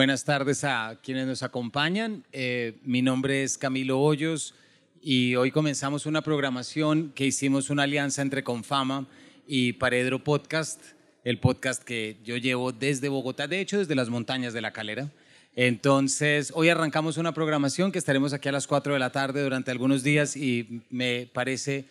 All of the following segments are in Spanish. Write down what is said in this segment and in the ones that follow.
Buenas tardes a quienes nos acompañan. Eh, mi nombre es Camilo Hoyos y hoy comenzamos una programación que hicimos una alianza entre Confama y Paredro Podcast, el podcast que yo llevo desde Bogotá, de hecho desde las montañas de la Calera. Entonces, hoy arrancamos una programación que estaremos aquí a las 4 de la tarde durante algunos días y me parece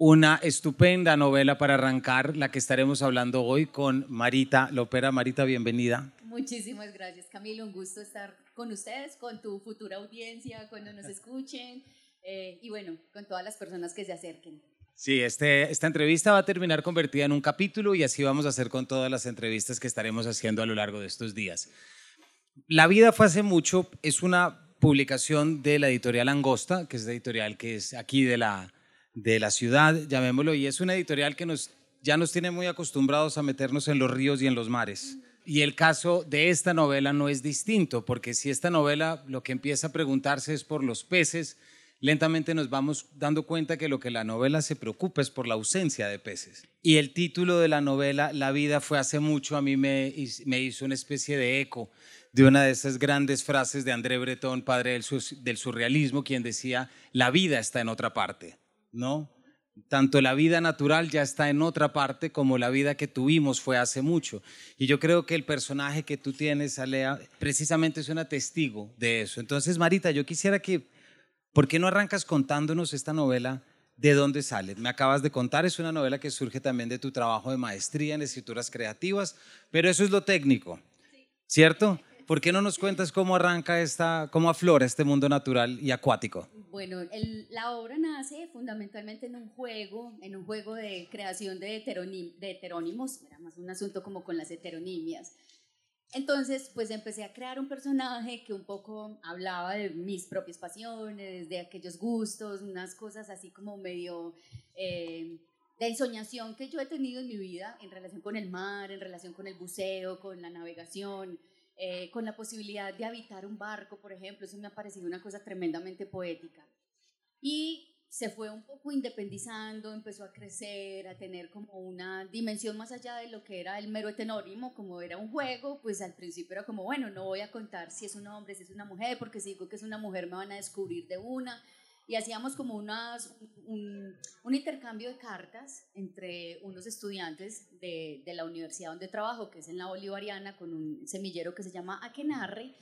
una estupenda novela para arrancar, la que estaremos hablando hoy con Marita Lopera. Marita, bienvenida. Muchísimas gracias, Camilo. Un gusto estar con ustedes, con tu futura audiencia, cuando nos escuchen eh, y bueno, con todas las personas que se acerquen. Sí, este, esta entrevista va a terminar convertida en un capítulo y así vamos a hacer con todas las entrevistas que estaremos haciendo a lo largo de estos días. La vida fue hace mucho, es una publicación de la editorial Angosta, que es la editorial que es aquí de la, de la ciudad, llamémoslo, y es una editorial que ya nos tiene muy acostumbrados a meternos en los ríos y en los mares. Y el caso de esta novela no es distinto, porque si esta novela lo que empieza a preguntarse es por los peces, lentamente nos vamos dando cuenta que lo que la novela se preocupa es por la ausencia de peces. Y el título de la novela, La vida fue hace mucho, a mí me, hizo una especie de eco de una de esas grandes frases de André Breton, padre del surrealismo, quien decía, la vida está en otra parte, ¿no? Tanto la vida natural ya está en otra parte como la vida que tuvimos fue hace mucho. Y yo creo que el personaje que tú tienes, Alea, precisamente es una testigo de eso. Entonces, Marita, yo quisiera que ¿Por qué no arrancas contándonos esta novela? ¿De dónde sale? Me acabas de contar, es una novela que surge también de tu trabajo de maestría en escrituras creativas, pero eso es lo técnico, ¿cierto? ¿Por qué no nos cuentas cómo arranca esta, cómo aflora este mundo natural y acuático? Bueno, la obra nace fundamentalmente en un juego, en un juego de creación de, de heterónimos, era más un asunto como con las heteronimias. Entonces, pues empecé a crear un personaje que un poco hablaba de mis propias pasiones, de aquellos gustos, unas cosas así como medio eh, de ensoñación que yo he tenido en mi vida en relación con el mar, en relación con el buceo, con la navegación, eh, con la posibilidad de habitar un barco, por ejemplo. Eso me ha parecido una cosa tremendamente poética. Y se fue un poco independizando, empezó a crecer, a tener como una dimensión más allá de lo que era el mero etenónimo, como era un juego, pues al principio era como, bueno, no voy a contar si es un hombre, si es una mujer, porque si digo que es una mujer me van a descubrir de una. Y hacíamos como unas, un, un intercambio de cartas entre unos estudiantes de, de, la universidad donde trabajo, que es en la Bolivariana, con un semillero que se llama Akenarre,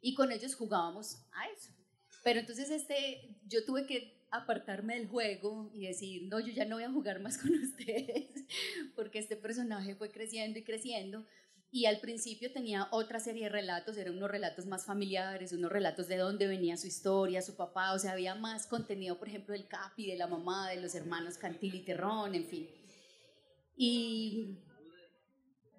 y con ellos jugábamos a eso. Pero entonces este, yo tuve que apartarme del juego y decir, no, yo ya no voy a jugar más con ustedes, porque este personaje fue creciendo y creciendo. Y al principio tenía otra serie de relatos, eran unos relatos más familiares, unos relatos de dónde venía su historia, su papá, o sea, había más contenido, por ejemplo, del Capi, de la mamá, de los hermanos Cantil y Terrón, en fin. Y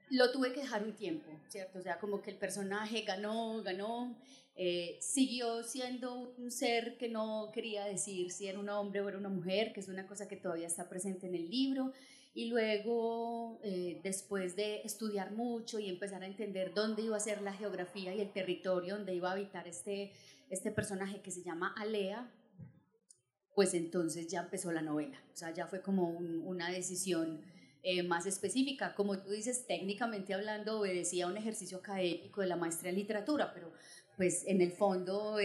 lo tuve que dejar un tiempo, ¿cierto? O sea, como que el personaje ganó, ganó, eh, siguió siendo un ser que no quería decir si era un hombre o era una mujer, que es una cosa que todavía está presente en el libro. Y luego, eh, después de estudiar mucho y empezar a entender dónde iba a ser la geografía y el territorio donde iba a habitar este, este personaje que se llama Alea, pues entonces ya empezó la novela. O sea, ya fue como una decisión eh, más específica. Como tú dices, técnicamente hablando, obedecía a un ejercicio académico de la maestría en literatura, pero pues en el fondo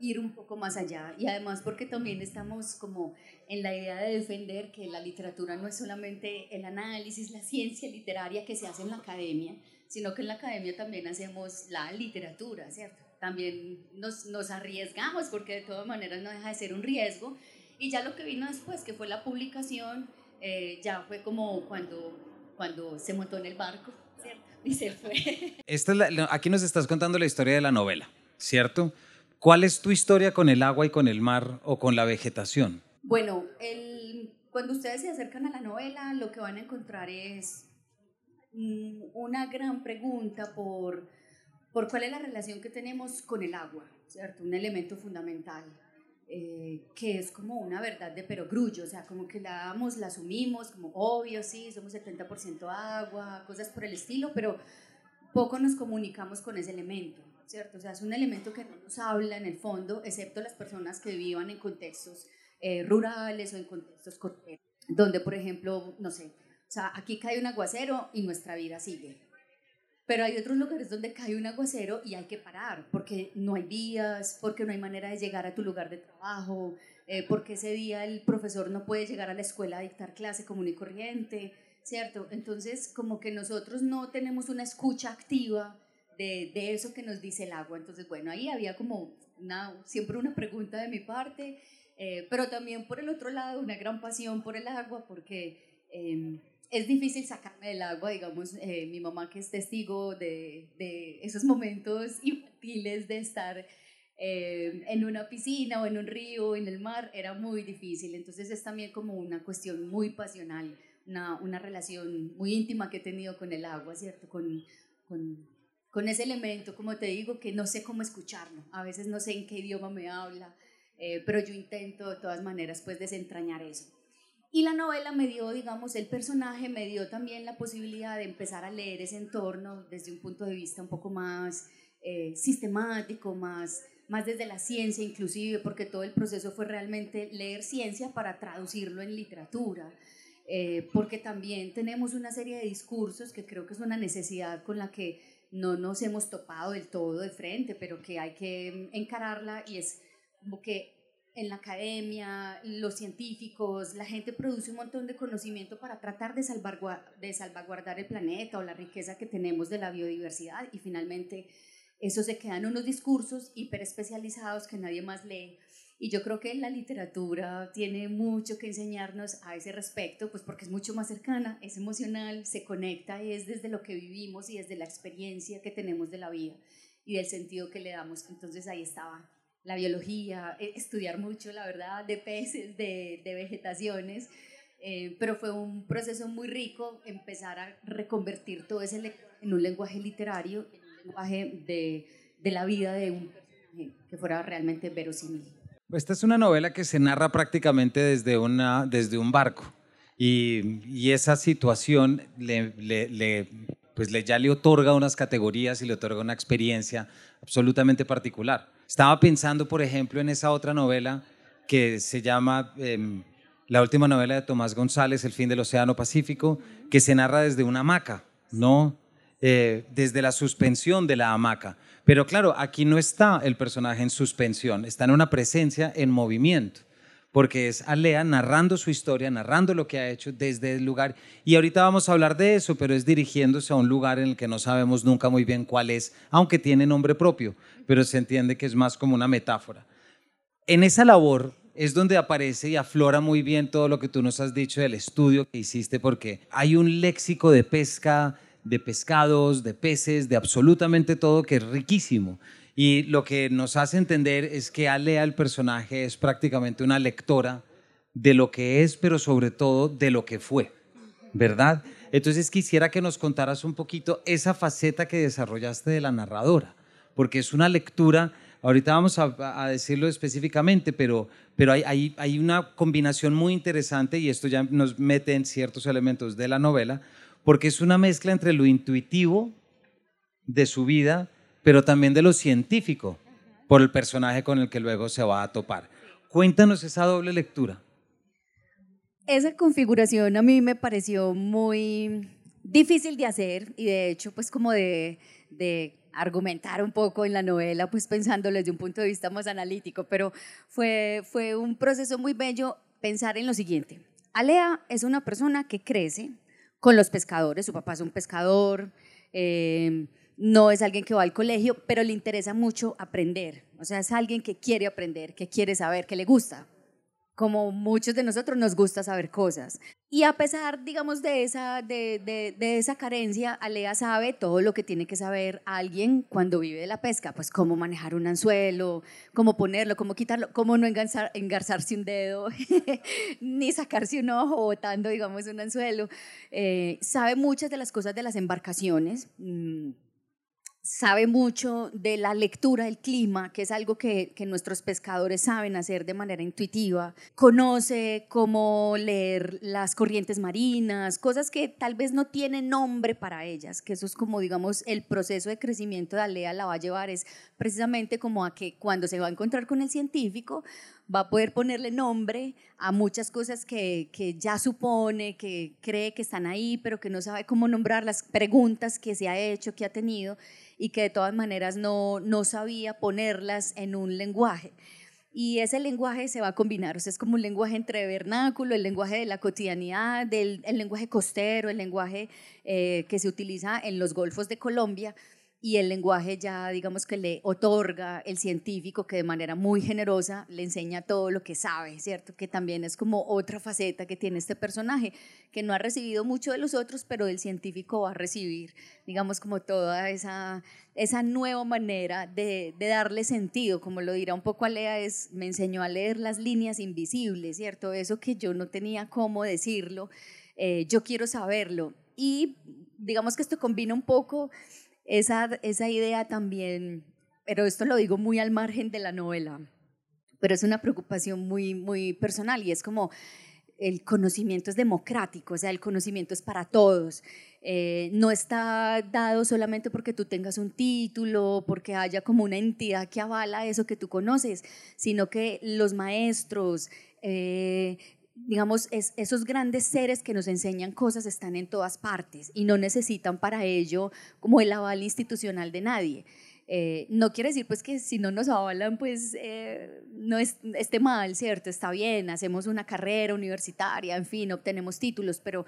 ir un poco más allá y además porque también estamos como en la idea de defender que la literatura no es solamente el análisis, la ciencia literaria que se hace en la academia, sino que en la academia también hacemos la literatura, ¿cierto? También nos, nos arriesgamos porque de todas maneras no deja de ser un riesgo y ya lo que vino después, que fue la publicación, eh, ya fue como cuando, cuando se montó en el barco y se fue. Esta aquí nos estás contando la historia de la novela, ¿cierto? ¿Cuál es tu historia con el agua y con el mar o con la vegetación? Bueno, cuando ustedes se acercan a la novela, lo que van a encontrar es mm, una gran pregunta por, por cuál es la relación que tenemos con el agua, ¿cierto? Un elemento fundamental. Eh, que es como una verdad de perogrullo, o sea, como que la damos, la asumimos, como obvio, sí, somos 70% agua, cosas por el estilo, pero poco nos comunicamos con ese elemento, ¿cierto? O sea, es un elemento que no nos habla en el fondo, excepto las personas que vivan en contextos eh, rurales o en contextos donde, por ejemplo, no sé, o sea, aquí cae un aguacero y nuestra vida sigue. pero hay otros lugares donde cae un aguacero y hay que parar, porque no hay vías, porque no hay manera de llegar a tu lugar de trabajo, eh, porque ese día el profesor no puede llegar a la escuela a dictar clase común y corriente, ¿cierto? Entonces, como que nosotros no tenemos una escucha activa de, de eso que nos dice el agua. Entonces, bueno, ahí había como una, siempre una pregunta de mi parte, eh, pero también por el otro lado una gran pasión por el agua, porque... Eh, es difícil sacarme del agua, digamos, eh, mi mamá que es testigo de, de esos momentos infantiles de estar eh, en una piscina o en un río, en el mar, era muy difícil. Entonces es también como una cuestión muy pasional, una, una relación muy íntima que he tenido con el agua, ¿cierto? Con, con, con, ese elemento, como te digo, que no sé cómo escucharlo. A veces no sé en qué idioma me habla, eh, pero yo intento de todas maneras pues desentrañar eso. Y la novela me dio, digamos, el personaje me dio también la posibilidad de empezar a leer ese entorno desde un punto de vista un poco más eh, sistemático, más, más desde la ciencia inclusive, porque todo el proceso fue realmente leer ciencia para traducirlo en literatura. Eh, porque también tenemos una serie de discursos que creo que es una necesidad con la que no nos hemos topado del todo de frente, pero que hay que encararla y es como que en la academia, los científicos, la gente produce un montón de conocimiento para tratar de, de salvaguardar el planeta o la riqueza que tenemos de la biodiversidad y finalmente eso se queda en unos discursos hiperespecializados que nadie más lee. Y yo creo que la literatura tiene mucho que enseñarnos a ese respecto, pues porque es mucho más cercana, es emocional, se conecta, es desde lo que vivimos y desde la experiencia que tenemos de la vida y del sentido que le damos. Entonces ahí estaba la biología, eh, estudiar mucho, la verdad, de peces, de, de vegetaciones, eh, pero fue un proceso muy rico empezar a reconvertir todo ese en un lenguaje literario, en un lenguaje de, de la vida de un personaje que fuera realmente verosímil. Esta es una novela que se narra prácticamente desde, una, desde un barco y, esa situación le, pues le, ya le otorga unas categorías y le otorga una experiencia absolutamente particular. Estaba pensando, por ejemplo, en esa otra novela que se llama eh, la última novela de Tomás González, El fin del Océano Pacífico, que se narra desde una hamaca, ¿no? Eh, desde la suspensión de la hamaca. Pero claro, aquí no está el personaje en suspensión, está en una presencia en movimiento porque es Alea narrando su historia, narrando lo que ha hecho desde el lugar. Y ahorita vamos a hablar de eso, pero es dirigiéndose a un lugar en el que no sabemos nunca muy bien cuál es, aunque tiene nombre propio, pero se entiende que es más como una metáfora. En esa labor es donde aparece y aflora muy bien todo lo que tú nos has dicho del estudio que hiciste, porque hay un léxico de pesca, de pescados, de peces, de absolutamente todo que es riquísimo. Y lo que nos hace entender es que Alea, el personaje, es prácticamente una lectora de lo que es, pero sobre todo de lo que fue, ¿verdad? Entonces quisiera que nos contaras un poquito esa faceta que desarrollaste de la narradora, porque es una lectura, ahorita vamos a, decirlo específicamente, pero, pero hay, hay, hay una combinación muy interesante y esto ya nos mete en ciertos elementos de la novela, porque es una mezcla entre lo intuitivo de su vida, pero también de lo científico por el personaje con el que luego se va a topar. Cuéntanos esa doble lectura. Esa configuración a mí me pareció muy difícil de hacer y de hecho pues como de, de argumentar un poco en la novela, pues pensándolo desde un punto de vista más analítico, pero fue, fue un proceso muy bello pensar en lo siguiente. Alea es una persona que crece con los pescadores, su papá es un pescador, eh, no es alguien que va al colegio, pero le interesa mucho aprender. O sea, es alguien que quiere aprender, que quiere saber, que le gusta. Como muchos de nosotros nos gusta saber cosas. Y a pesar, digamos, de esa, de, de, esa carencia, Alea sabe todo lo que tiene que saber alguien cuando vive de la pesca. Pues cómo manejar un anzuelo, cómo ponerlo, cómo quitarlo, cómo no engarzar, engarzarse un dedo, ni sacarse un ojo botando, digamos, un anzuelo. Eh, sabe muchas de las cosas de las embarcaciones. Mm, sabe mucho de la lectura del clima, que es algo que, nuestros pescadores saben hacer de manera intuitiva, conoce cómo leer las corrientes marinas, cosas que tal vez no tienen nombre para ellas, que eso es como, digamos, el proceso de crecimiento de Alea la va a llevar, es precisamente como a que cuando se va a encontrar con el científico, va a poder ponerle nombre a muchas cosas que, que, ya supone, que cree que están ahí, pero que no sabe cómo nombrar las preguntas que se ha hecho, que ha tenido y que de todas maneras no, no sabía ponerlas en un lenguaje. Y ese lenguaje se va a combinar, o sea, es como un lenguaje entre vernáculo, el lenguaje de la cotidianidad, del, el lenguaje costero, el lenguaje eh, que se utiliza en los golfos de Colombia, y el lenguaje ya, digamos que le otorga el científico que de manera muy generosa le enseña todo lo que sabe, ¿cierto? Que también es como otra faceta que tiene este personaje, que no ha recibido mucho de los otros, pero del científico va a recibir, digamos, como toda esa, esa nueva manera de, darle sentido, como lo dirá un poco Alea, es, me enseñó a leer las líneas invisibles, ¿cierto? Eso que yo no tenía cómo decirlo, eh, yo quiero saberlo. Y digamos que esto combina un poco esa, esa idea también, pero esto lo digo muy al margen de la novela, pero es una preocupación muy, muy personal y es como el conocimiento es democrático, o sea, el conocimiento es para todos. Eh, no está dado solamente porque tú tengas un título, porque haya como una entidad que avala eso que tú conoces, sino que los maestros, eh, digamos, esos grandes seres que nos enseñan cosas están en todas partes y no necesitan para ello como el aval institucional de nadie. Eh, no quiere decir pues que si no nos avalan pues eh, no es, esté mal, ¿cierto? Está bien, hacemos una carrera universitaria, en fin, obtenemos títulos, pero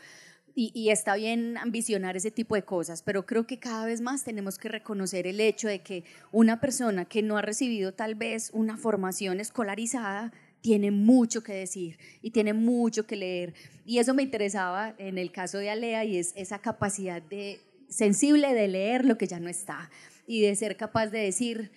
y, y, está bien ambicionar ese tipo de cosas, pero creo que cada vez más tenemos que reconocer el hecho de que una persona que no ha recibido tal vez una formación escolarizada tiene mucho que decir y tiene mucho que leer. Y eso me interesaba en el caso de Alea y es esa capacidad de sensible de leer lo que ya no está y de ser capaz de decir,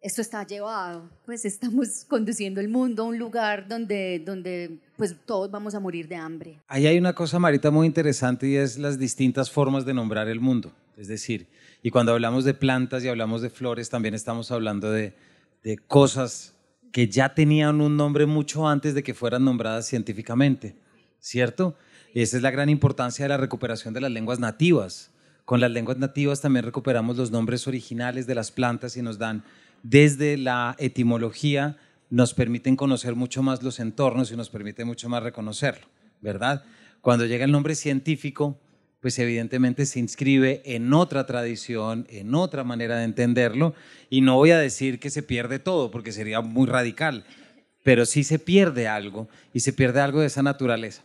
esto está llevado, pues estamos conduciendo el mundo a un lugar donde, donde pues todos vamos a morir de hambre. Ahí hay una cosa, Marita, muy interesante y es las distintas formas de nombrar el mundo. Es decir, y cuando hablamos de plantas y hablamos de flores, también estamos hablando de, de cosas que ya tenían un nombre mucho antes de que fueran nombradas científicamente, ¿cierto? esa es la gran importancia de la recuperación de las lenguas nativas. Con las lenguas nativas también recuperamos los nombres originales de las plantas y nos dan desde la etimología, nos permiten conocer mucho más los entornos y nos permite mucho más reconocerlo, ¿verdad? Cuando llega el nombre científico, pues evidentemente se inscribe en otra tradición, en otra manera de entenderlo, y no voy a decir que se pierde todo, porque sería muy radical, pero sí se pierde algo, y se pierde algo de esa naturaleza.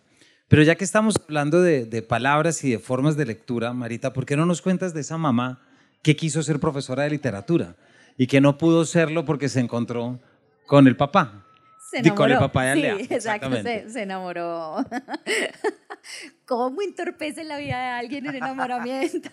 Pero ya que estamos hablando de, palabras y de formas de lectura, Marita, ¿por qué no nos cuentas de esa mamá que quiso ser profesora de literatura y que no pudo serlo porque se encontró con el papá? Se enamoró. Papá de Alea. Sí, exacto, se, enamoró. ¿Cómo entorpece la vida de alguien en enamoramiento?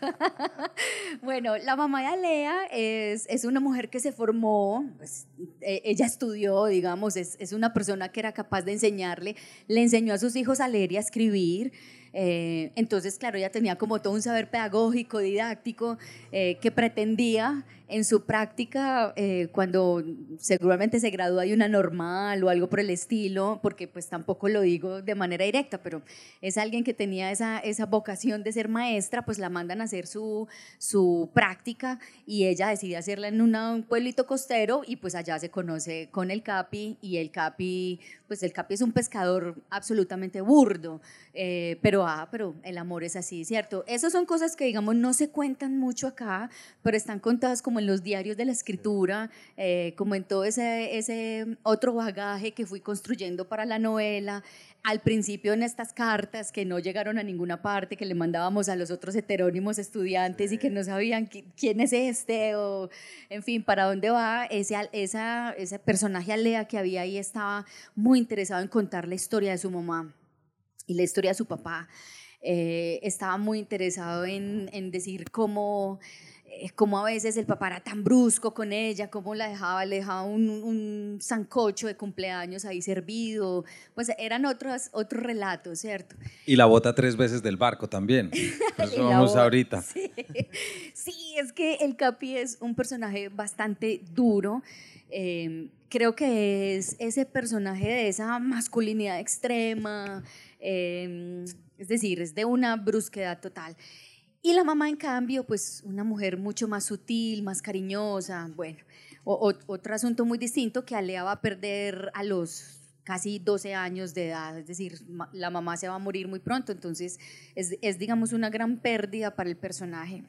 bueno, la mamá de Alea es, es una mujer que se formó, pues, e, ella estudió, digamos, es, es, una persona que era capaz de enseñarle, le enseñó a sus hijos a leer y a escribir. Eh, entonces, claro, ella tenía como todo un saber pedagógico, didáctico, eh, que pretendía en su práctica, eh, cuando seguramente se gradúa de una normal o algo por el estilo, porque pues tampoco lo digo de manera directa, pero es alguien que tenía esa, esa vocación de ser maestra, pues la mandan a hacer su, su práctica y ella decide hacerla en un pueblito costero y pues allá se conoce con el Capi y el Capi, pues el Capi es un pescador absolutamente burdo, eh, pero, ah, pero el amor es así, ¿cierto? Esas son cosas que digamos no se cuentan mucho acá, pero están contadas como en los diarios de la escritura, eh, como en todo ese, ese otro bagaje que fui construyendo para la novela. Al principio en estas cartas que no llegaron a ninguna parte, que le mandábamos a los otros heterónimos estudiantes y que no sabían quién es este o, en fin, para dónde va, ese, esa, ese personaje Alea que había ahí estaba muy interesado en contar la historia de su mamá y la historia de su papá. Eh, estaba muy interesado en, en decir cómo como a veces el papá era tan brusco con ella, cómo la dejaba, le dejaba un, un sancocho de cumpleaños ahí servido, pues eran otros, otros relatos, ¿cierto? Y la bota tres veces del barco también, eso vamos ahorita. Sí. es que el Capi es un personaje bastante duro, em, creo que es ese personaje de esa masculinidad extrema, em, es decir, es de una brusquedad total. Y la mamá, en cambio, pues una mujer mucho más sutil, más cariñosa, bueno. otro asunto muy distinto que Alea va a perder a los casi 12 años de edad, es decir, la mamá se va a morir muy pronto, entonces es, es digamos, una gran pérdida para el personaje.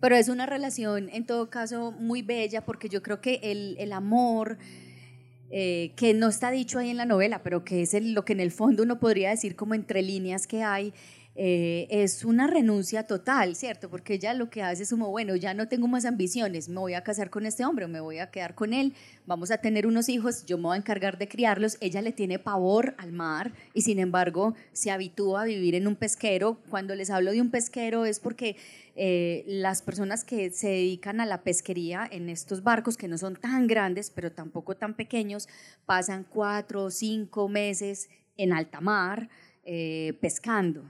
Pero es una relación, en todo caso, muy bella, porque yo creo que el, el amor, eh, que no está dicho ahí en la novela, pero que es lo que en el fondo uno podría decir como entre líneas que hay, eh, es una renuncia total, ¿cierto? Porque ella lo que hace es como, bueno, ya no tengo más ambiciones, me voy a casar con este hombre, me voy a quedar con él, vamos a tener unos hijos, yo me voy a encargar de criarlos. Ella le tiene pavor al mar y sin embargo se habitúa a vivir en un pesquero. Cuando les hablo de un pesquero es porque eh, las personas que se dedican a la pesquería en estos barcos, que no son tan grandes, pero tampoco tan pequeños, pasan cuatro o cinco meses en alta mar eh, pescando.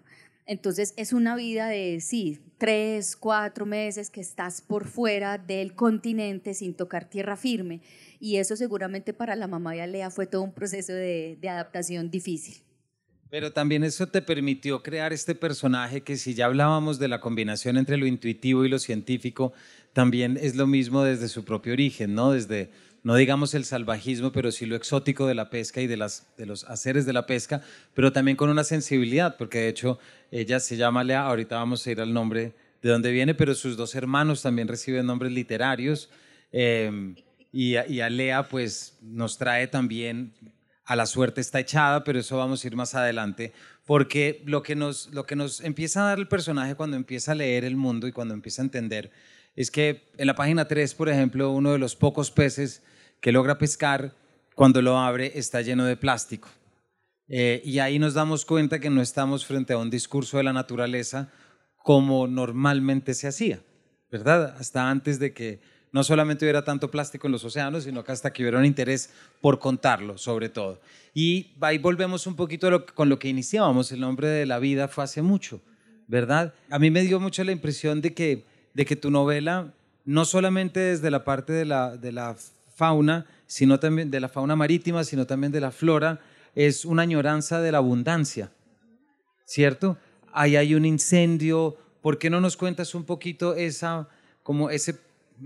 Entonces es una vida de, sí, tres, cuatro meses que estás por fuera del continente sin tocar tierra firme. Y eso seguramente para la mamá de Alea fue todo un proceso de, de adaptación difícil. Pero también eso te permitió crear este personaje que si ya hablábamos de la combinación entre lo intuitivo y lo científico, también es lo mismo desde su propio origen, ¿no? Desde no digamos el salvajismo, pero sí lo exótico de la pesca y de, las, de los haceres de la pesca, pero también con una sensibilidad, porque de hecho ella se llama Lea, ahorita vamos a ir al nombre de dónde viene, pero sus dos hermanos también reciben nombres literarios. Y, y, a Lea pues nos trae también a la suerte está echada, pero eso vamos a ir más adelante, porque lo que nos, lo que nos empieza a dar el personaje cuando empieza a leer el mundo y cuando empieza a entender es que en la página 3, por ejemplo, uno de los pocos peces que logra pescar, cuando lo abre está lleno de plástico. Eh, y ahí nos damos cuenta que no estamos frente a un discurso de la naturaleza como normalmente se hacía, ¿verdad? Hasta antes de que no solamente hubiera tanto plástico en los océanos, sino que hasta que hubiera un interés por contarlo, sobre todo. Y ahí volvemos un poquito con lo que iniciábamos, el nombre de la vida fue hace mucho, ¿verdad? A mí me dio mucho la impresión de que, de que tu novela, no solamente desde la parte de la, de la fauna, sino también de la fauna marítima, sino también de la flora, es una añoranza de la abundancia, ¿cierto? Ahí hay un incendio, ¿por qué no nos cuentas un poquito esa, como ese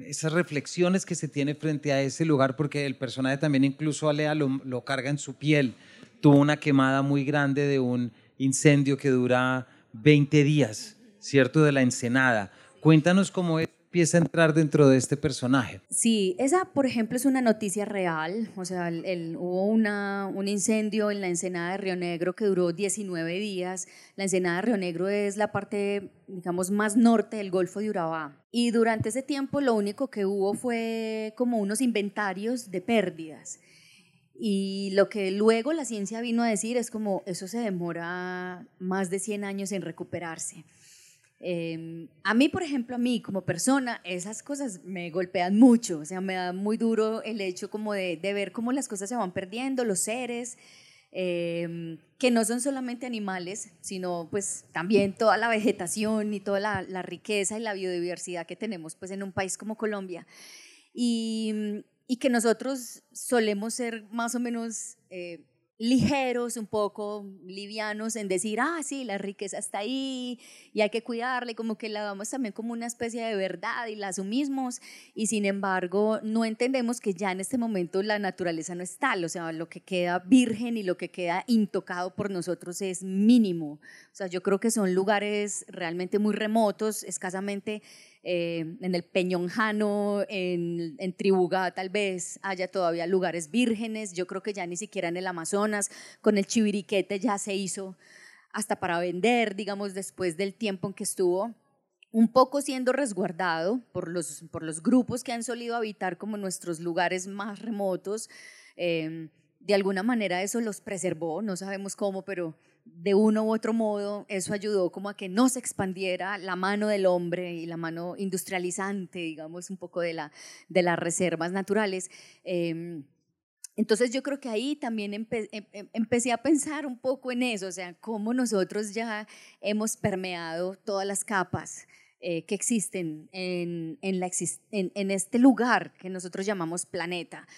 esas reflexiones que se tiene frente a ese lugar, porque el personaje también incluso Alea lo, lo carga en su piel. Tuvo una quemada muy grande de un incendio que dura 20 días, ¿cierto? De la ensenada. Cuéntanos cómo empieza a entrar dentro de este personaje. Sí, esa, por ejemplo, es una noticia real. O sea, hubo una, un incendio en la ensenada de Río Negro que duró 19 días. La ensenada de Río Negro es la parte, digamos, más norte del Golfo de Urabá. Y durante ese tiempo lo único que hubo fue como unos inventarios de pérdidas. Y lo que luego la ciencia vino a decir es como eso se demora más de 100 años en recuperarse. Em, a mí, por ejemplo, a mí como persona, esas cosas me golpean mucho, o sea, me da muy duro el hecho como de, ver cómo las cosas se van perdiendo, los seres, em, que no son solamente animales, sino pues también toda la vegetación y toda la, riqueza y la biodiversidad que tenemos pues en un país como Colombia. Y, y que nosotros solemos ser más o menos... Eh, ligeros, un poco livianos en decir, ah, sí, la riqueza está ahí y hay que cuidarla, como que la damos también como una especie de verdad y la asumimos y sin embargo no entendemos que ya en este momento la naturaleza no es tal, o sea, lo que queda virgen y lo que queda intocado por nosotros es mínimo, o sea, yo creo que son lugares realmente muy remotos, escasamente eh, en el Peñonjano, en, en Tribugá tal vez haya todavía lugares vírgenes, yo creo que ya ni siquiera en el Amazonas, con el chiviriquete ya se hizo hasta para vender, digamos, después del tiempo en que estuvo un poco siendo resguardado por los, por los grupos que han solido habitar como nuestros lugares más remotos. Eh, de alguna manera eso los preservó, no sabemos cómo, pero de uno u otro modo eso ayudó como a que no se expandiera la mano del hombre y la mano industrializante, digamos, un poco de, la, de las reservas naturales. Em, entonces yo creo que ahí también em, em, empecé a pensar un poco en eso, o sea, cómo nosotros ya hemos permeado todas las capas eh, que existen en, en, este lugar que nosotros llamamos planeta.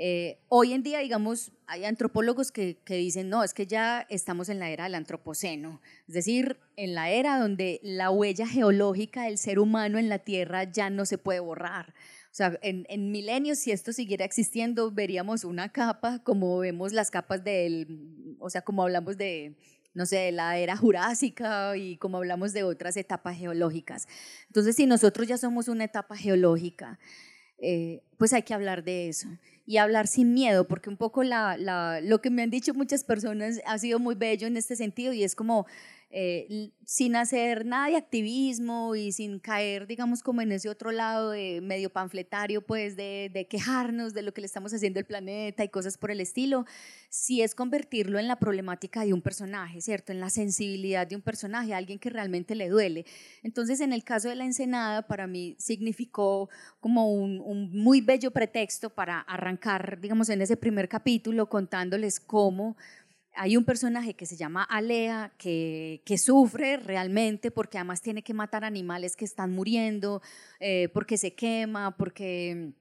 Eh, hoy en día, digamos, hay antropólogos que, que, dicen, no, es que ya estamos en la era del antropoceno, es decir, en la era donde la huella geológica del ser humano en la Tierra ya no se puede borrar. O sea, en, en milenios, si esto siguiera existiendo, veríamos una capa como vemos las capas del, o sea, como hablamos de, no sé, la era jurásica y como hablamos de otras etapas geológicas. Entonces, si nosotros ya somos una etapa geológica, eh, pues hay que hablar de eso y hablar sin miedo, porque un poco la, lo que me han dicho muchas personas ha sido muy bello en este sentido y es como eh, sin hacer nada de activismo y sin caer, digamos, como en ese otro lado de medio panfletario, pues de, quejarnos de lo que le estamos haciendo al planeta y cosas por el estilo, si es convertirlo en la problemática de un personaje, ¿cierto? En la sensibilidad de un personaje, alguien que realmente le duele. Entonces, en el caso de la Ensenada, para mí significó como un muy bello pretexto para arrancar, digamos, en ese primer capítulo contándoles cómo hay un personaje que se llama Alea que, que, sufre realmente porque además tiene que matar animales que están muriendo, eh, porque se quema, porque,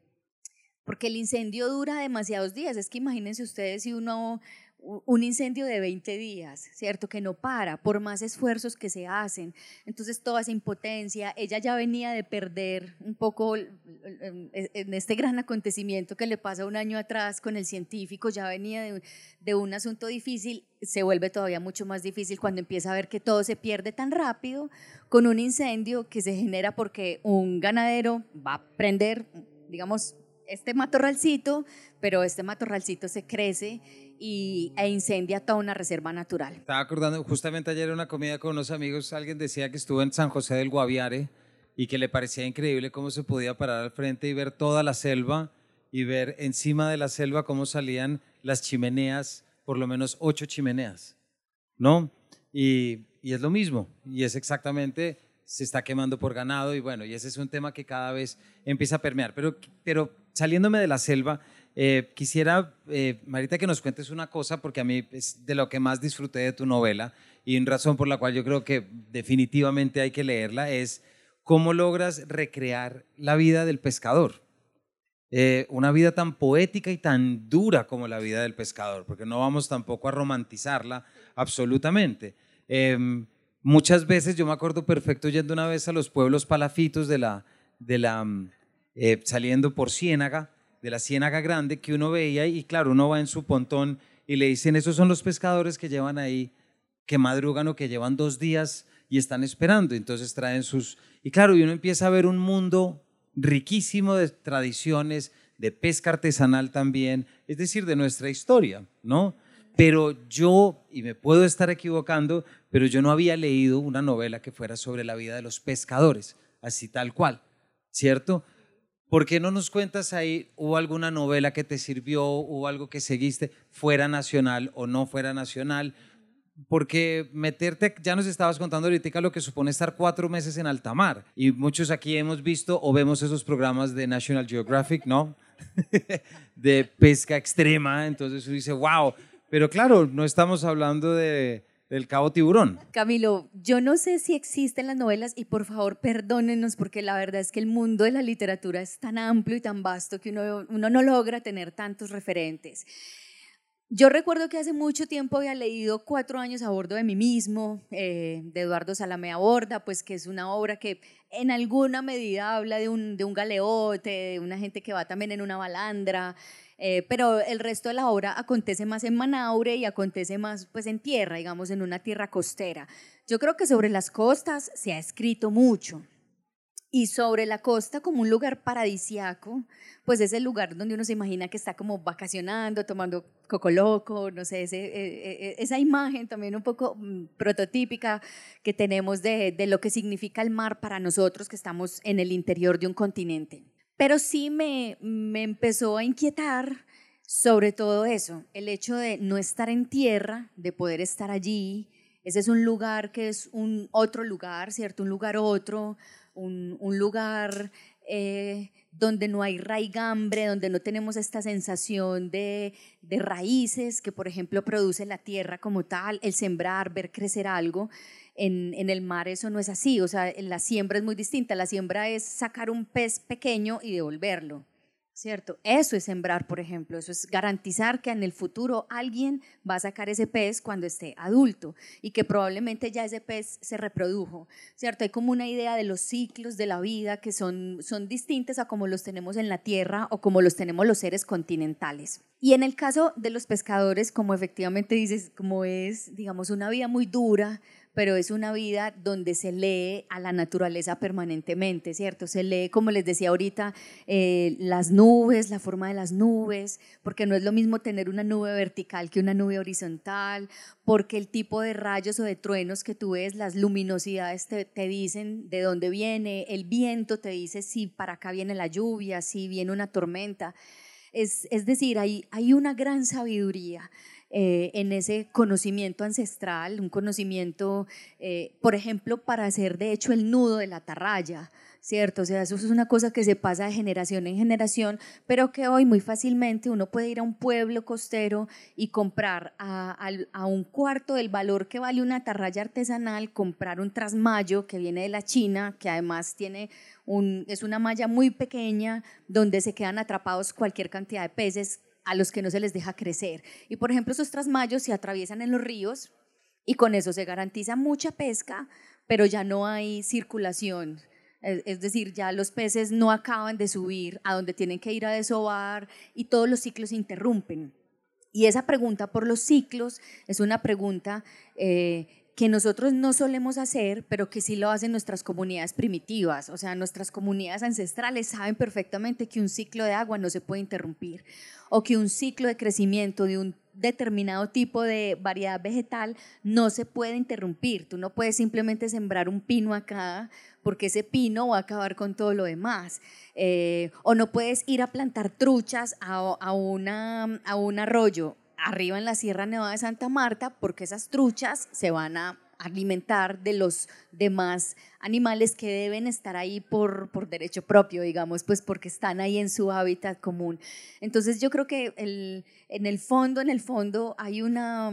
porque el incendio dura demasiados días. Es que imagínense ustedes si uno un incendio de 20 días, ¿cierto? Que no para, por más esfuerzos que se hacen. Entonces, toda esa impotencia, ella ya venía de perder un poco en este gran acontecimiento que le pasa un año atrás con el científico, ya venía de, de un asunto difícil, se vuelve todavía mucho más difícil cuando empieza a ver que todo se pierde tan rápido con un incendio que se genera porque un ganadero va a prender, digamos, este matorralcito, pero este matorralcito se crece y, e incendia toda una reserva natural. Estaba acordando, justamente ayer en una comida con unos amigos, alguien decía que estuvo en San José del Guaviare y que le parecía increíble cómo se podía parar al frente y ver toda la selva y ver encima de la selva cómo salían las chimeneas, por lo menos ocho chimeneas, ¿no? Y, y es lo mismo, y es exactamente, se está quemando por ganado y bueno, y ese es un tema que cada vez empieza a permear. Pero, pero saliéndome de la selva, eh, quisiera, eh, Marita, que nos cuentes una cosa, porque a mí es de lo que más disfruté de tu novela y una razón por la cual yo creo que definitivamente hay que leerla es cómo logras recrear la vida del pescador. Eh, una vida tan poética y tan dura como la vida del pescador, porque no vamos tampoco a romantizarla absolutamente. Em, muchas veces, yo me acuerdo perfecto yendo una vez a los pueblos palafitos de la, de la mm, saliendo por Ciénaga, de la ciénaga grande que uno veía y claro, uno va en su pontón y le dicen, esos son los pescadores que llevan ahí, que madrugan o que llevan dos días y están esperando, entonces traen sus... Y claro, y uno empieza a ver un mundo riquísimo de tradiciones, de pesca artesanal también, es decir, de nuestra historia, ¿no? Pero yo, y me puedo estar equivocando, pero yo no había leído una novela que fuera sobre la vida de los pescadores, así tal cual, ¿cierto? ¿Por qué no nos cuentas ahí, hubo alguna novela que te sirvió, hubo algo que seguiste, fuera nacional o no fuera nacional? Porque meterte, ya nos estabas contando ahorita lo que supone estar cuatro meses en alta mar. Y muchos aquí hemos visto o vemos esos programas de National Geographic, ¿no? de pesca extrema. Entonces uno dice, wow. Pero claro, no estamos hablando de del Cabo Tiburón. Camilo, yo no sé si existen las novelas y por favor perdónenos porque la verdad es que el mundo de la literatura es tan amplio y tan vasto que uno, uno no logra tener tantos referentes. Yo recuerdo que hace mucho tiempo había leído Cuatro años a bordo de mí mismo, eh, de Eduardo Salame a Borda, pues que es una obra que en alguna medida habla de un, de un galeote, de una gente que va también en una balandra, eh, pero el resto de la obra acontece más en Manaure y acontece más pues en tierra, digamos, en una tierra costera. Yo creo que sobre las costas se ha escrito mucho. Y sobre la costa como un lugar paradisiaco, pues es el lugar donde uno se imagina que está como vacacionando, tomando coco loco, no sé, ese, e, e, esa imagen también un poco mm, prototípica que tenemos de, de lo que significa el mar para nosotros que estamos en el interior de un continente. Pero sí me, me empezó a inquietar sobre todo eso, el hecho de no estar en tierra, de poder estar allí. Ese es un lugar que es un otro lugar, ¿cierto? Un lugar otro, un, un lugar eh, donde no hay raigambre, donde no tenemos esta sensación de, de, raíces que, por ejemplo, produce la tierra como tal, el sembrar, ver crecer algo. En, el mar eso no es así, o sea, la siembra es muy distinta. La siembra es sacar un pez pequeño y devolverlo, ¿cierto? Eso es sembrar, por ejemplo, eso es garantizar que en el futuro alguien va a sacar ese pez cuando esté adulto y que probablemente ya ese pez se reprodujo, ¿cierto? Hay como una idea de los ciclos de la vida que son, son distintas a como los tenemos en la Tierra o como los tenemos los seres continentales. Y en el caso de los pescadores, como efectivamente dices, como es, digamos, una vida muy dura, pero es una vida donde se lee a la naturaleza permanentemente, ¿cierto? Se lee, como les decía ahorita, eh, las nubes, la forma de las nubes, porque no es lo mismo tener una nube vertical que una nube horizontal, porque el tipo de rayos o de truenos que tú ves, las luminosidades te, te dicen de dónde viene, el viento te dice si para acá viene la lluvia, si viene una tormenta. Es, es decir, hay, hay una gran sabiduría eh, en ese conocimiento ancestral, un conocimiento, eh, por ejemplo, para hacer de hecho el nudo de la atarraya, ¿cierto? O sea, eso es una cosa que se pasa de generación en generación, pero que hoy muy fácilmente uno puede ir a un pueblo costero y comprar a, un cuarto del valor que vale una atarraya artesanal, comprar un trasmayo que viene de la China, que además tiene un, es una malla muy pequeña donde se quedan atrapados cualquier cantidad de peces a los que no se les deja crecer. Y por ejemplo, esos trasmayos se atraviesan en los ríos y con eso se garantiza mucha pesca, pero ya no hay circulación. Es decir, ya los peces no acaban de subir a donde tienen que ir a desovar y todos los ciclos se interrumpen. Y esa pregunta por los ciclos es una pregunta eh, que nosotros no solemos hacer, pero que sí lo hacen nuestras comunidades primitivas. O sea, nuestras comunidades ancestrales saben perfectamente que un ciclo de agua no se puede interrumpir o que un ciclo de crecimiento de un determinado tipo de variedad vegetal no se puede interrumpir. Tú no puedes simplemente sembrar un pino acá porque ese pino va a acabar con todo lo demás. Eh, o no puedes ir a plantar truchas a, un arroyo arriba en la Sierra Nevada de Santa Marta porque esas truchas se van a alimentar de los demás animales que deben estar ahí por, por derecho propio, digamos, pues porque están ahí en su hábitat común. Entonces yo creo que el, en el fondo, en el fondo hay una,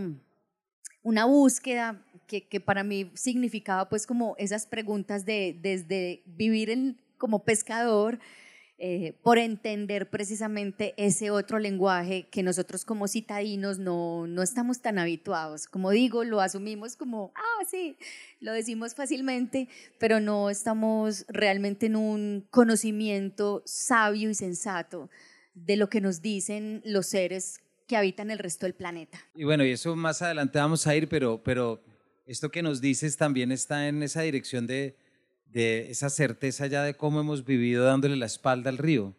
una búsqueda que, que, para mí significaba pues como esas preguntas de desde vivir en, como pescador, eh, por entender precisamente ese otro lenguaje que nosotros como citadinos no, no estamos tan habituados. Como digo, lo asumimos como, ah, sí, lo decimos fácilmente, pero no estamos realmente en un conocimiento sabio y sensato de lo que nos dicen los seres que habitan el resto del planeta. Y bueno, y eso más adelante vamos a ir, pero, pero esto que nos dices también está en esa dirección de de esa certeza ya de cómo hemos vivido dándole la espalda al río,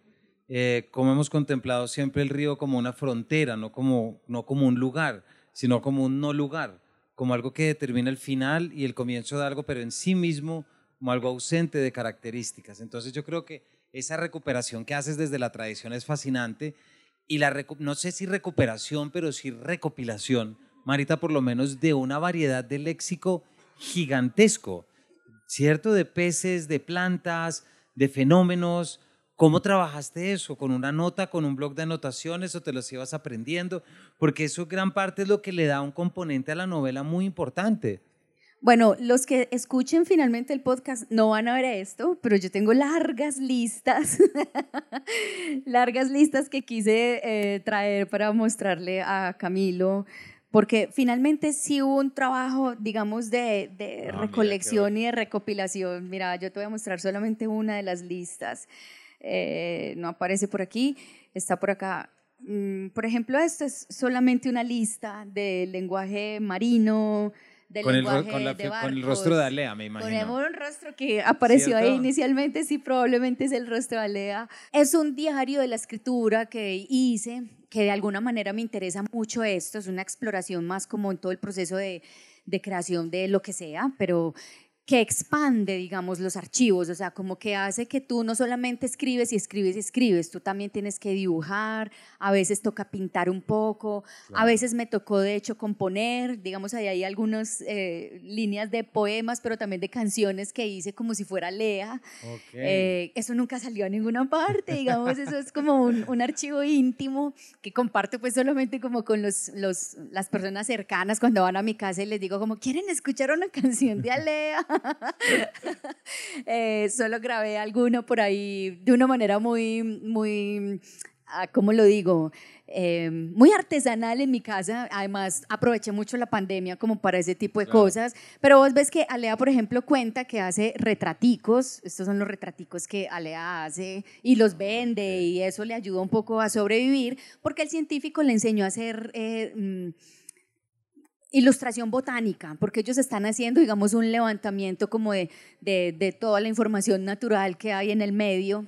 eh, cómo hemos contemplado siempre el río como una frontera, no como, no como un lugar, sino como un no lugar, como algo que determina el final y el comienzo de algo, pero en sí mismo como algo ausente de características. Entonces yo creo que esa recuperación que haces desde la tradición es fascinante y la no sé si recuperación, pero sí recopilación, Marita, por lo menos de una variedad de léxico gigantesco ¿cierto? De peces, de plantas, de fenómenos. ¿Cómo trabajaste eso? ¿Con una nota, con un blog de anotaciones o te los ibas aprendiendo? Porque eso gran parte es lo que le da un componente a la novela muy importante. Bueno, los que escuchen finalmente el podcast no van a ver esto, pero yo tengo largas listas, largas listas que quise eh, traer para mostrarle a Camilo porque finalmente sí hubo un trabajo, digamos, de, ah, recolección y de recopilación. Mira, yo te voy a mostrar solamente una de las listas. Eh, no aparece por aquí, está por acá. Mm, por ejemplo, esto es solamente una lista del lenguaje marino, con, el, con, el, rostro de Alea, me imagino. Con un rostro que apareció ahí inicialmente, sí, probablemente es el rostro de Alea. Es un diario de la escritura que hice que de alguna manera me interesa mucho esto, es una exploración más como en todo el proceso de, de creación de lo que sea, pero que expande, digamos, los archivos, o sea, como que hace que tú no solamente escribes y escribes y escribes, tú también tienes que dibujar, a veces toca pintar un poco, a veces me tocó de hecho componer, digamos, ahí hay algunas eh, líneas de poemas, pero también de canciones que hice como si fuera Lea. Eh, eso nunca salió a ninguna parte, digamos, eso es como un, un, archivo íntimo que comparto pues solamente como con los, los, las personas cercanas cuando van a mi casa y les digo como, ¿quieren escuchar una canción de Alea? Eh, solo grabé alguno por ahí de una manera muy, muy, ah, ¿cómo lo digo? Eh, muy artesanal en mi casa. Además, aproveché mucho la pandemia como para ese tipo de cosas. Pero vos ves que Alea, por ejemplo, cuenta que hace retraticos. Estos son los retraticos que Alea hace y los vende y eso le ayuda un poco a sobrevivir porque el científico le enseñó a hacer... Eh, mm, ilustración botánica, porque ellos están haciendo, digamos, un levantamiento como de, de, de toda la información natural que hay en el medio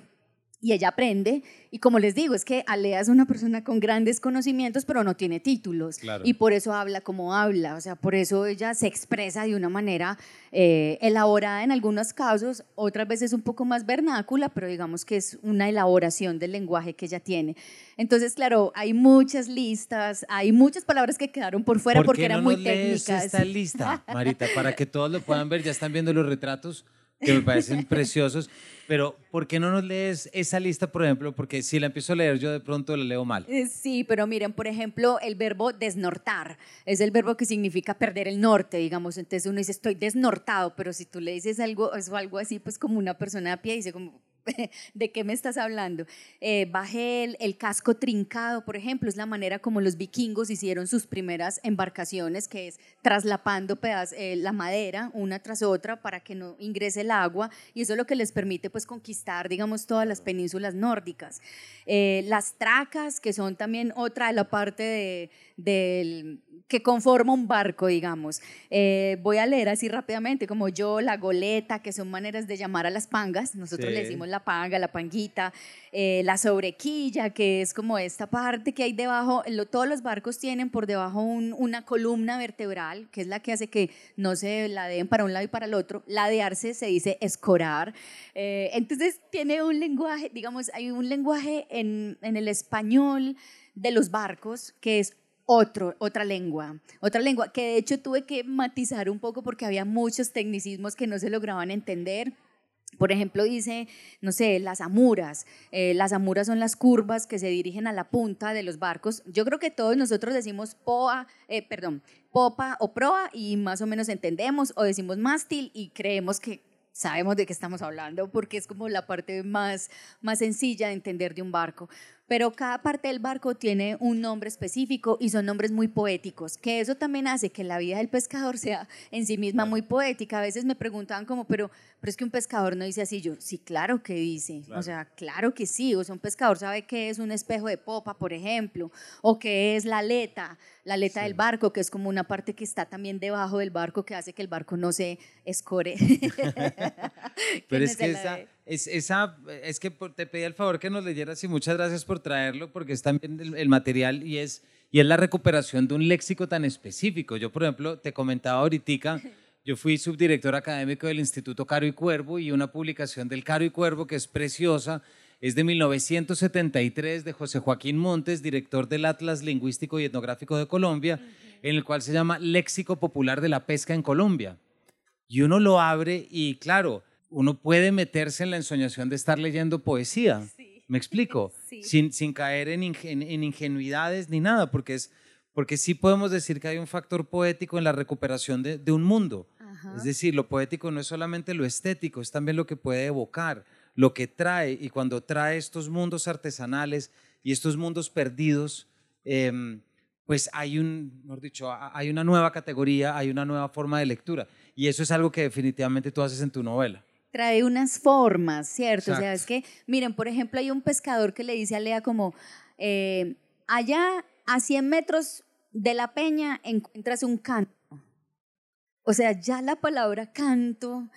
y ella aprende. Y como les digo, es que Alea es una persona con grandes conocimientos, pero no tiene títulos. Y por eso habla como habla. O sea, por eso ella se expresa de una manera eh, elaborada en algunos casos, otras veces un poco más vernácula, pero digamos que es una elaboración del lenguaje que ella tiene. Entonces, claro, hay muchas listas, hay muchas palabras que quedaron por fuera porque eran muy técnicas. esta lista, Marita, para que todos lo puedan ver? Ya están viendo los retratos que me parecen preciosos. Pero, ¿por qué no nos lees esa lista, por ejemplo? Porque si la empiezo a leer, yo de pronto la leo mal. Eh, sí, pero miren, por ejemplo, el verbo desnortar es el verbo que significa perder el norte, digamos. Entonces uno dice, estoy desnortado, pero si tú le dices algo, algo así, pues como una persona a pie, dice como, ¿De qué me estás hablando? Eh, bajé el, casco trincado, por ejemplo, es la manera como los vikingos hicieron sus primeras embarcaciones, que es traslapando eh, la madera una tras otra para que no ingrese el agua, y eso es lo que les permite pues conquistar, digamos, todas las penínsulas nórdicas. Eh, las tracas, que son también otra de la parte de, del que conforma un barco, digamos. Eh, voy a leer así rápidamente, como yo, la goleta, que son maneras de llamar a las pangas, nosotros le decimos la panga, la panguita, eh, la sobrequilla, que es como esta parte que hay debajo, todos los barcos tienen por debajo una columna vertebral, que es la que hace que no se ladeen para un lado y para el otro. Ladearse se dice escorar. Eh, entonces tiene un lenguaje, digamos, hay un lenguaje en, en el español de los barcos que es otro, otra lengua, otra lengua que de hecho tuve que matizar un poco porque había muchos tecnicismos que no se lograban entender. Por ejemplo, dice, no sé, las amuras. Eh, las amuras son las curvas que se dirigen a la punta de los barcos. Yo creo que todos nosotros decimos poa, eh, perdón, popa o proa y más o menos entendemos, o decimos mástil y creemos que sabemos de qué estamos hablando porque es como la parte más, más sencilla de entender de un barco pero cada parte del barco tiene un nombre específico y son nombres muy poéticos, que eso también hace que la vida del pescador sea en sí misma muy poética. A veces me preguntaban como, pero, pero es que un pescador no dice así, yo, sí, claro que dice, o sea, claro que sí, o sea, un pescador sabe qué es un espejo de popa, por ejemplo, o qué es la aleta, la aleta del barco, que es como una parte que está también debajo del barco que hace que el barco no se escore. pero es que esa es, esa, es que te pedí el favor que nos leyeras y muchas gracias por traerlo porque es también el, material y es, y es la recuperación de un léxico tan específico. Yo, por ejemplo, te comentaba ahorita, yo fui subdirector académico del Instituto Caro y Cuervo y una publicación del Caro y Cuervo que es preciosa, es de 1973 de José Joaquín Montes, director del Atlas Lingüístico y Etnográfico de Colombia, en el cual se llama Léxico Popular de la Pesca en Colombia. Y uno lo abre y claro, uno puede meterse en la ensoñación de estar leyendo poesía. ¿Me explico? Sin, sin caer en, en, ingenuidades ni nada, porque, es, porque sí podemos decir que hay un factor poético en la recuperación de, de un mundo. Es decir, lo poético no es solamente lo estético, es también lo que puede evocar, lo que trae, y cuando trae estos mundos artesanales y estos mundos perdidos, em, pues hay, un, mejor dicho, hay una nueva categoría, hay una nueva forma de lectura. Y eso es algo que definitivamente tú haces en tu novela trae unas formas, ¿cierto? O sea, es que, miren, por ejemplo, hay un pescador que le dice a Lea como, eh, allá a 100 metros de la peña encuentras un canto. O sea, ya la palabra canto,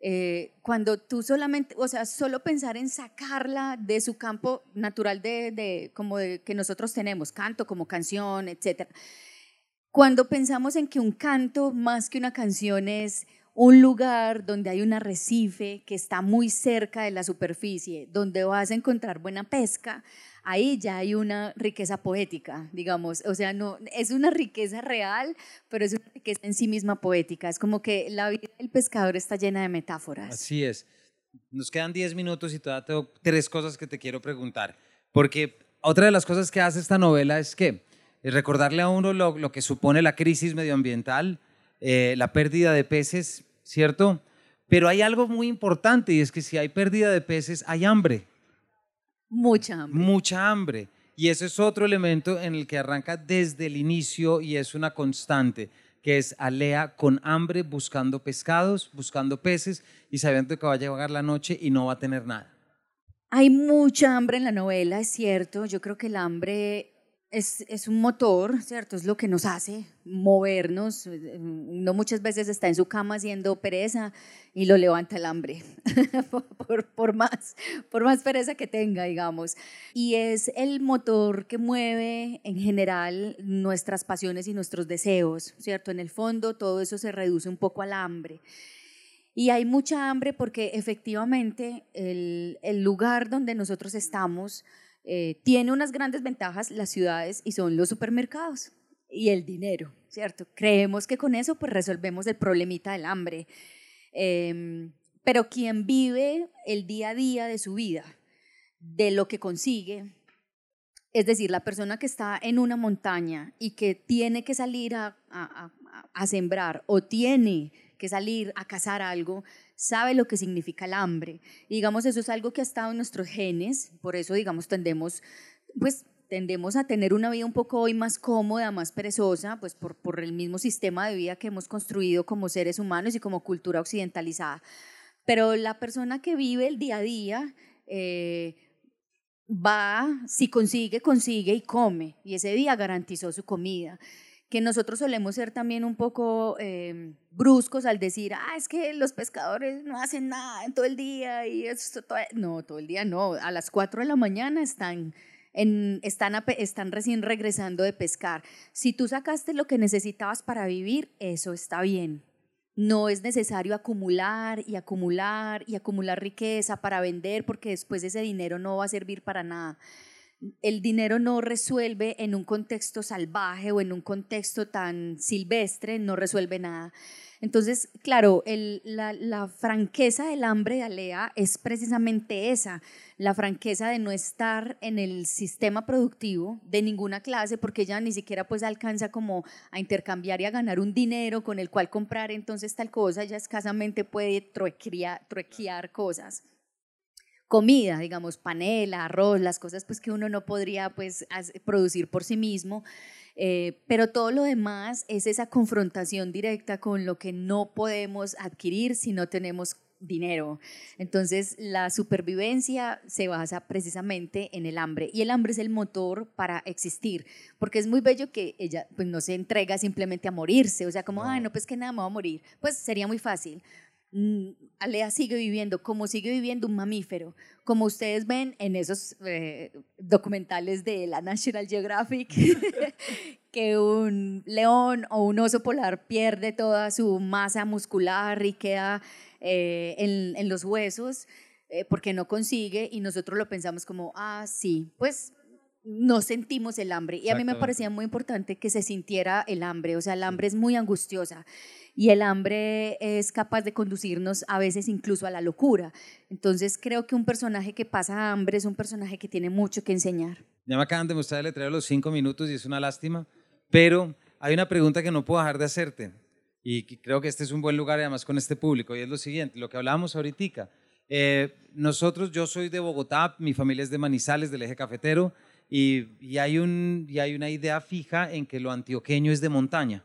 eh, cuando tú solamente, o sea, solo pensar en sacarla de su campo natural de, de como de, que nosotros tenemos, canto como canción, etc. Cuando pensamos en que un canto más que una canción es un lugar donde hay un arrecife que está muy cerca de la superficie, donde vas a encontrar buena pesca, ahí ya hay una riqueza poética, digamos. O sea, no, es una riqueza real, pero es una riqueza en sí misma poética. Es como que la vida del pescador está llena de metáforas. Así es. Nos quedan 10 minutos y todavía tengo tres cosas que te quiero preguntar. Porque otra de las cosas que hace esta novela es que recordarle a uno lo, que supone la crisis medioambiental, eh, la pérdida de peces, ¿cierto? Pero hay algo muy importante y es que si hay pérdida de peces, hay hambre. Mucha hambre. Mucha hambre. Y ese es otro elemento en el que arranca desde el inicio y es una constante, que es Alea con hambre buscando pescados, buscando peces y sabiendo que va a llegar la noche y no va a tener nada. Hay mucha hambre en la novela, es cierto. Yo creo que el hambre es, un motor, ¿cierto? Es lo que nos hace movernos. No muchas veces está en su cama haciendo pereza y lo levanta el hambre, por, más, por más pereza que tenga, digamos. Y es el motor que mueve en general nuestras pasiones y nuestros deseos, ¿cierto? En el fondo todo eso se reduce un poco al hambre. Y hay mucha hambre porque efectivamente el, el lugar donde nosotros estamos, eh, tiene unas grandes ventajas las ciudades y son los supermercados y el dinero, ¿cierto? Creemos que con eso pues resolvemos el problemita del hambre. Em, pero quien vive el día a día de su vida, de lo que consigue, es decir, la persona que está en una montaña y que tiene que salir a, a sembrar o tiene que salir a cazar algo, sabe lo que significa el hambre. Y digamos, eso es algo que ha estado en nuestros genes, por eso, digamos, tendemos, pues, tendemos a tener una vida un poco hoy más cómoda, más perezosa, pues por, por el mismo sistema de vida que hemos construido como seres humanos y como cultura occidentalizada. Pero la persona que vive el día a día, eh, va, si consigue, consigue y come. Y ese día garantizó su comida que nosotros solemos ser también un poco em, bruscos al decir, ah, es que los pescadores no hacen nada en todo el día y esto, no, todo el día no, a las 4 de la mañana están, están, están recién regresando de pescar. Si tú sacaste lo que necesitabas para vivir, eso está bien. No es necesario acumular y acumular y acumular riqueza para vender porque después ese dinero no va a servir para nada el dinero no resuelve en un contexto salvaje o en un contexto tan silvestre, no resuelve nada. Entonces, claro, la, franqueza del hambre de Alea es precisamente esa, la franqueza de no estar en el sistema productivo de ninguna clase, porque ella ni siquiera pues alcanza como a intercambiar y a ganar un dinero con el cual comprar entonces tal cosa, ella escasamente puede truequear cosas comida, digamos, panela, arroz, las cosas pues que uno no podría pues producir por sí mismo, eh, pero todo lo demás es esa confrontación directa con lo que no podemos adquirir si no tenemos dinero. Entonces, la supervivencia se basa precisamente en el hambre y el hambre es el motor para existir, porque es muy bello que ella pues no se entrega simplemente a morirse, o sea, como, ay, no, pues que nada, me va a morir. Pues sería muy fácil, Alea sigue viviendo como sigue viviendo un mamífero, como ustedes ven en esos eh, documentales de la National Geographic, que un león o un oso polar pierde toda su masa muscular y queda eh, en, los huesos eh, porque no consigue y nosotros lo pensamos como, ah, sí, pues no sentimos el hambre. Y a mí me parecía muy importante que se sintiera el hambre, o sea, el hambre es muy angustiosa y el hambre es capaz de conducirnos a veces incluso a la locura. Entonces creo que un personaje que pasa hambre es un personaje que tiene mucho que enseñar. Ya me acaban de mostrar el letrero los cinco minutos y es una lástima, pero hay una pregunta que no puedo dejar de hacerte y creo que este es un buen lugar además con este público y es lo siguiente, lo que hablábamos ahorita. Eh, nosotros, yo soy de Bogotá, mi familia es de Manizales, del eje cafetero, y, y, hay y hay una idea fija en que lo antioqueño es de montaña.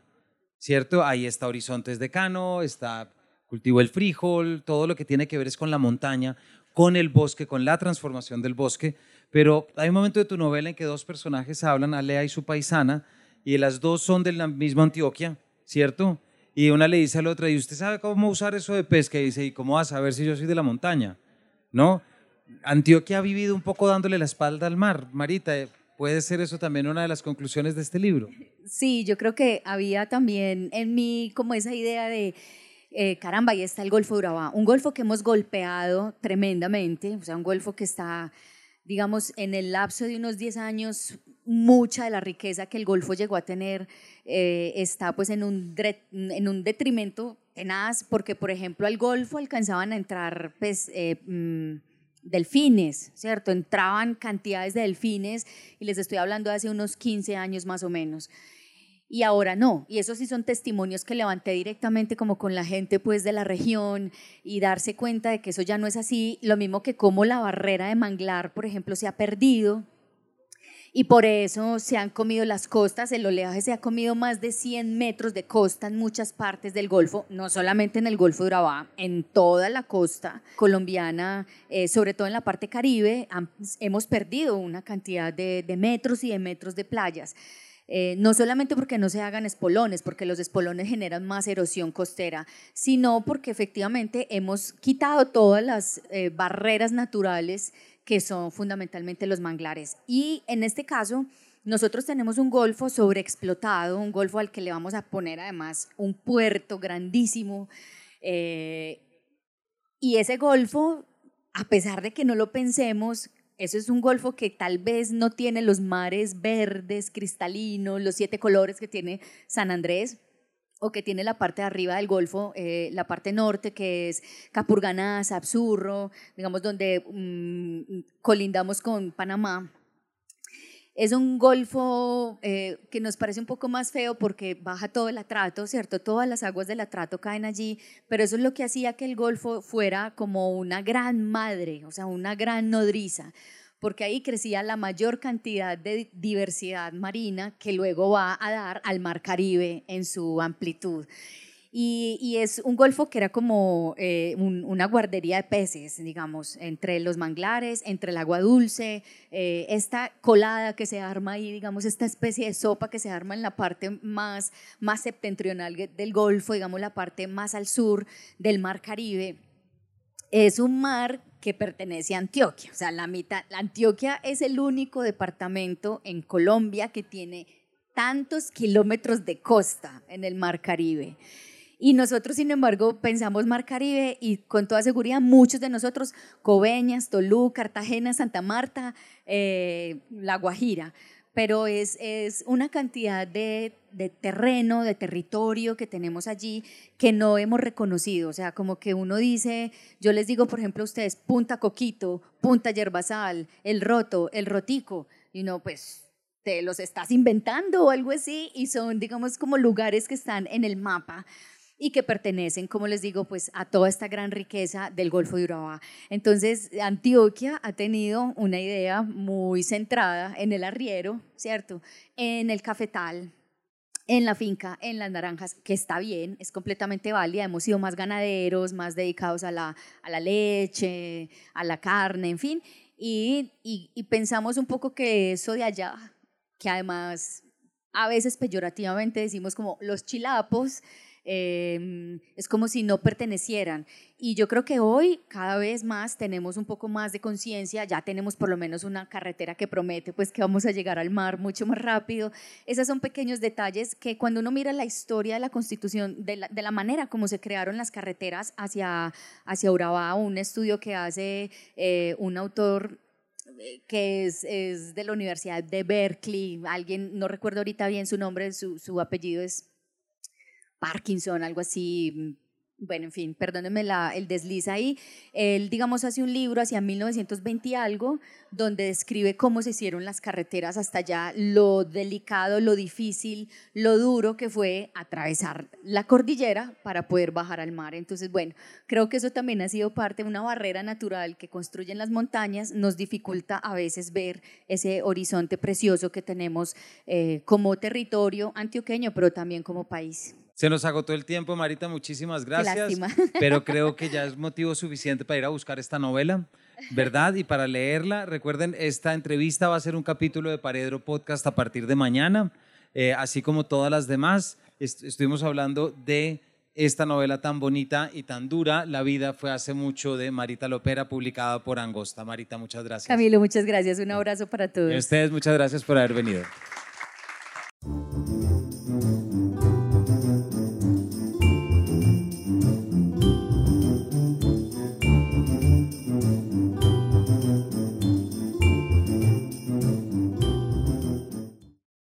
¿Cierto? Ahí está Horizontes de Cano, está cultivo el frijol, todo lo que tiene que ver es con la montaña, con el bosque, con la transformación del bosque. Pero hay un momento de tu novela en que dos personajes hablan, Alea y su paisana, y las dos son de la misma Antioquia, ¿cierto? Y una le dice a la otra, ¿y usted sabe cómo usar eso de pesca? Y dice, ¿y cómo vas a saber si yo soy de la montaña? ¿No? Antioquia ha vivido un poco dándole la espalda al mar. Marita, ¿Puede ser eso también una de las conclusiones de este libro? Sí, yo creo que había también en mí como esa idea de, eh, caramba, ahí está el Golfo de Urabá, un golfo que hemos golpeado tremendamente, o sea, un golfo que está, digamos, en el lapso de unos 10 años, mucha de la riqueza que el Golfo llegó a tener eh, está pues en un, en un detrimento tenaz, porque por ejemplo al Golfo alcanzaban a entrar pues... Eh, mm, delfines, ¿cierto? Entraban cantidades de delfines y les estoy hablando de hace unos 15 años más o menos. y ahora no. Y esos sí son testimonios que levanté directamente como con la gente pues de la región y darse cuenta de que eso ya no es así. Lo mismo que como la barrera de manglar, por ejemplo, se ha perdido y por eso se han comido las costas, el oleaje se ha comido más de 100 metros de costa en muchas partes del Golfo, no solamente en el Golfo de Urabá, en toda la costa colombiana, eh, sobre todo en la parte caribe, hemos perdido una cantidad de, de metros y de metros de playas. Eh, no solamente porque no se hagan espolones, porque los espolones generan más erosión costera, sino porque efectivamente hemos quitado todas las eh, barreras naturales que son fundamentalmente los manglares. Y en este caso, nosotros tenemos un golfo sobreexplotado, un golfo al que le vamos a poner además un puerto grandísimo. Eh, y ese golfo, a pesar de que no lo pensemos, eso es un golfo que tal vez no tiene los mares verdes, cristalinos, los siete colores que tiene San Andrés o que tiene la parte de arriba del Golfo, eh, la parte norte, que es Capurganá, Absurro, digamos, donde mm, colindamos con Panamá. Es un golfo eh, que nos parece un poco más feo porque baja todo el atrato, ¿cierto? Todas las aguas del atrato caen allí, pero eso es lo que hacía que el golfo fuera como una gran madre, o sea, una gran nodriza, porque ahí crecía la mayor cantidad de diversidad marina que luego va a dar al mar Caribe en su amplitud. Y, es un golfo que era como eh, una guardería de peces, digamos, entre los manglares, entre el agua dulce, eh, esta colada que se arma ahí, digamos, esta especie de sopa que se arma en la parte más, más septentrional del golfo, digamos, la parte más al sur del mar Caribe. Es un mar que pertenece a Antioquia, o sea, la mitad, Antioquia es el único departamento en Colombia que tiene tantos kilómetros de costa en el mar Caribe. Y nosotros, sin embargo, pensamos Mar Caribe y con toda seguridad muchos de nosotros, Coveñas, Tolú, Cartagena, Santa Marta, eh, La Guajira. Pero es, es una cantidad de, de, terreno, de territorio que tenemos allí que no hemos reconocido. O sea, como que uno dice, yo les digo, por ejemplo, a ustedes, Punta Coquito, Punta Yerbasal, El Roto, El Rotico. Y no, pues te los estás inventando o algo así y son, digamos, como lugares que están en el mapa y que pertenecen, como les digo, pues a toda esta gran riqueza del Golfo de Urabá. Entonces, Antioquia ha tenido una idea muy centrada en el arriero, ¿cierto? En el cafetal, en la finca, en las naranjas, que está bien, es completamente válida, hemos sido más ganaderos, más dedicados a la, a la leche, a la carne, en fin, y, y, y pensamos un poco que eso de allá, que además a veces peyorativamente decimos como los chilapos, Em, es como si no pertenecieran. Y yo creo que hoy cada vez más tenemos un poco más de conciencia, ya tenemos por lo menos una carretera que promete pues que vamos a llegar al mar mucho más rápido. Esos son pequeños detalles que cuando uno mira la historia de la constitución, de la, manera como se crearon las carreteras hacia, hacia Urabá, un estudio que hace eh, un autor eh, que es, es, de la Universidad de Berkeley, alguien, no recuerdo ahorita bien su nombre, su, su apellido es Parkinson, algo así, bueno, en fin, perdónenme el desliz ahí. Él, digamos, hace un libro hacia 1920 y algo, donde describe cómo se hicieron las carreteras hasta allá, lo delicado, lo difícil, lo duro que fue atravesar la cordillera para poder bajar al mar. Entonces, bueno, creo que eso también ha sido parte de una barrera natural que construyen las montañas, nos dificulta a veces ver ese horizonte precioso que tenemos eh, como territorio antioqueño, pero también como país. Se nos agotó el tiempo, Marita, muchísimas gracias. Pero creo que ya es motivo suficiente para ir a buscar esta novela, ¿verdad? Y para leerla, recuerden, esta entrevista va a ser un capítulo de Paredro Podcast a partir de mañana, eh, así como todas las demás. estuvimos hablando de esta novela tan bonita y tan dura, La vida fue hace mucho de Marita Lopera, publicada por Angosta. Marita, muchas gracias. Camilo, muchas gracias. Un abrazo para todos. Y ustedes, muchas gracias por haber venido.